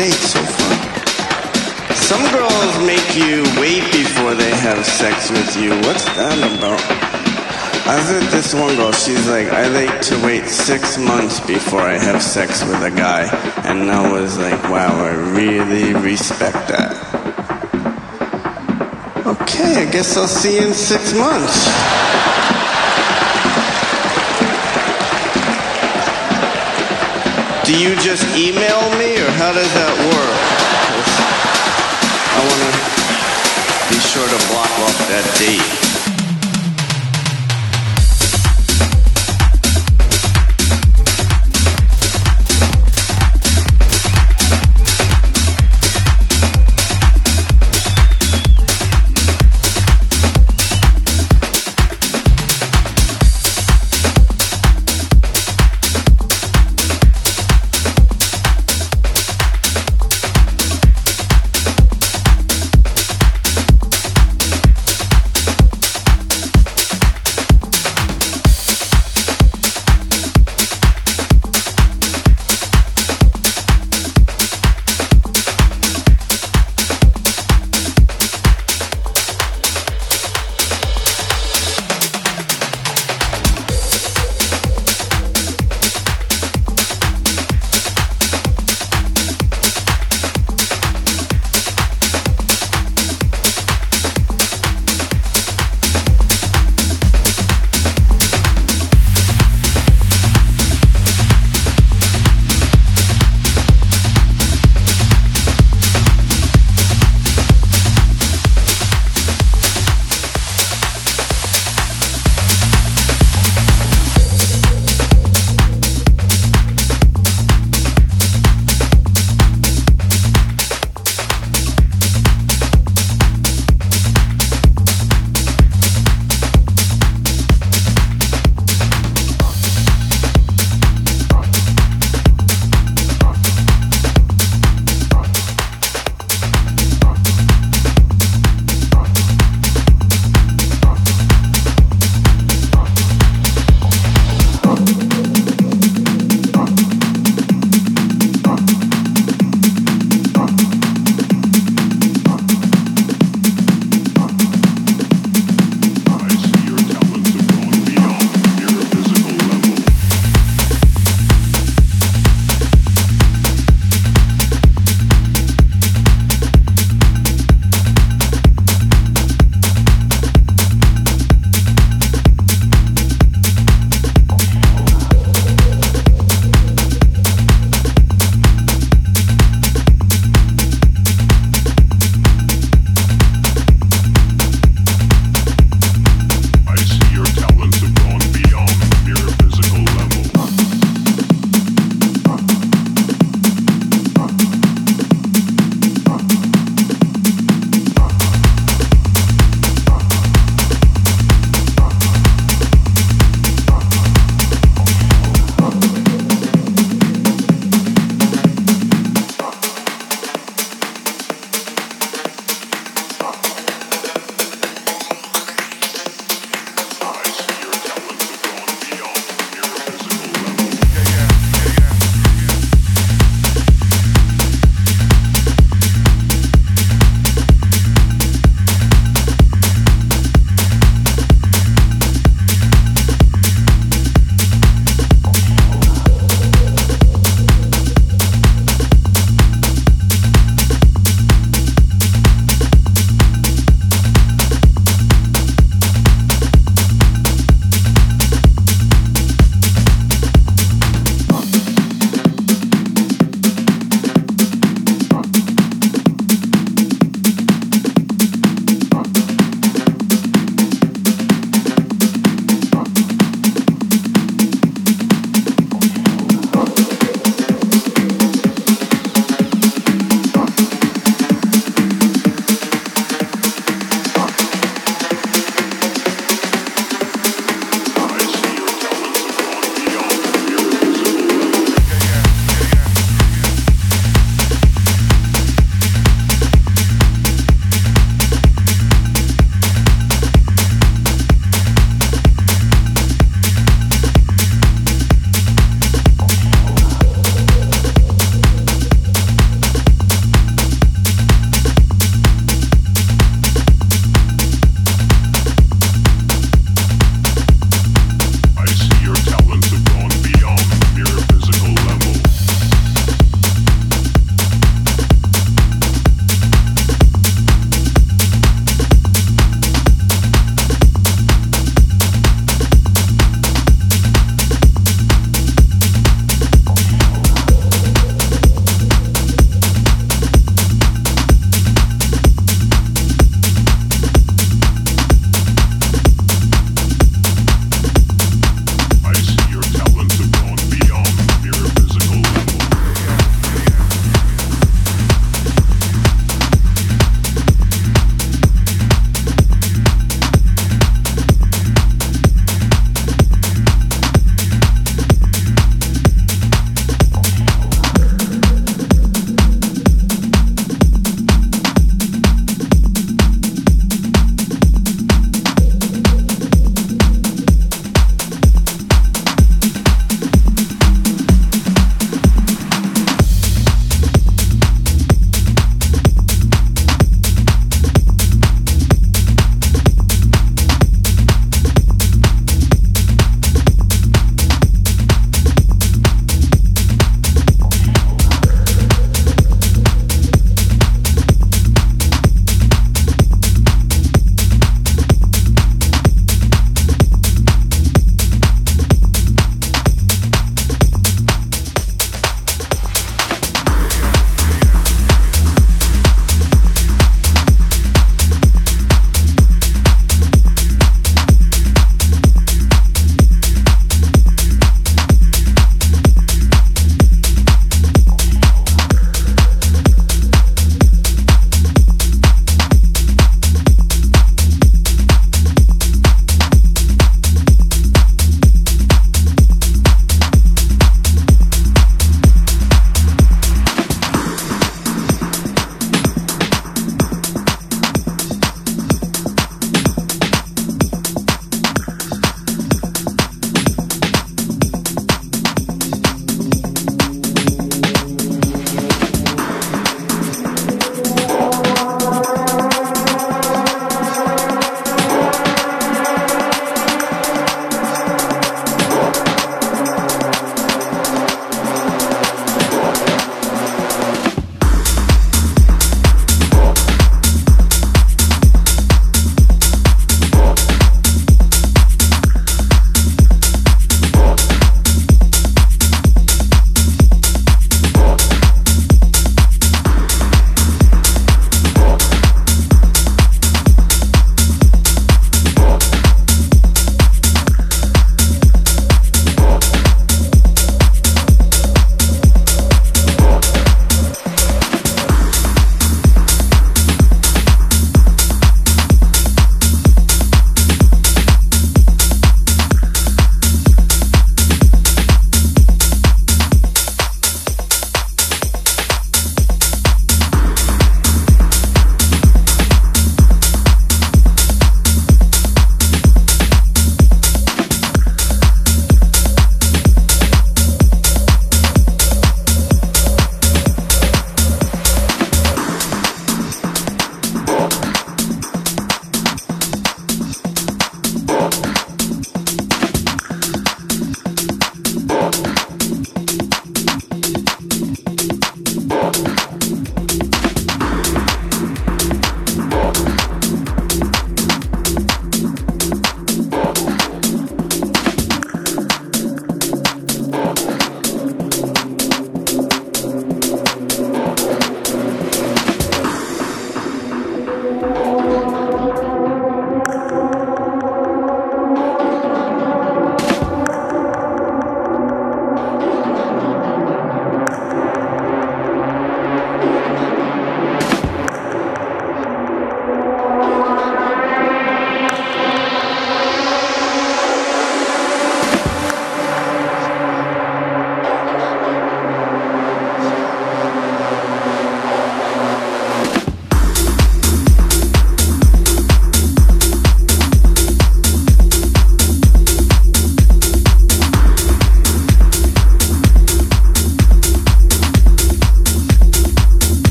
date so fun. Some girls make you wait before they have sex with you. What's that about? I was with this one girl, she's like, I like to wait six months before I have sex with a guy. And I was like, wow, I really respect that. Okay, I guess I'll see you in six months. Do you just email me or how does that work? I want to be sure to block off that date.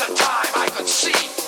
Should be made of. What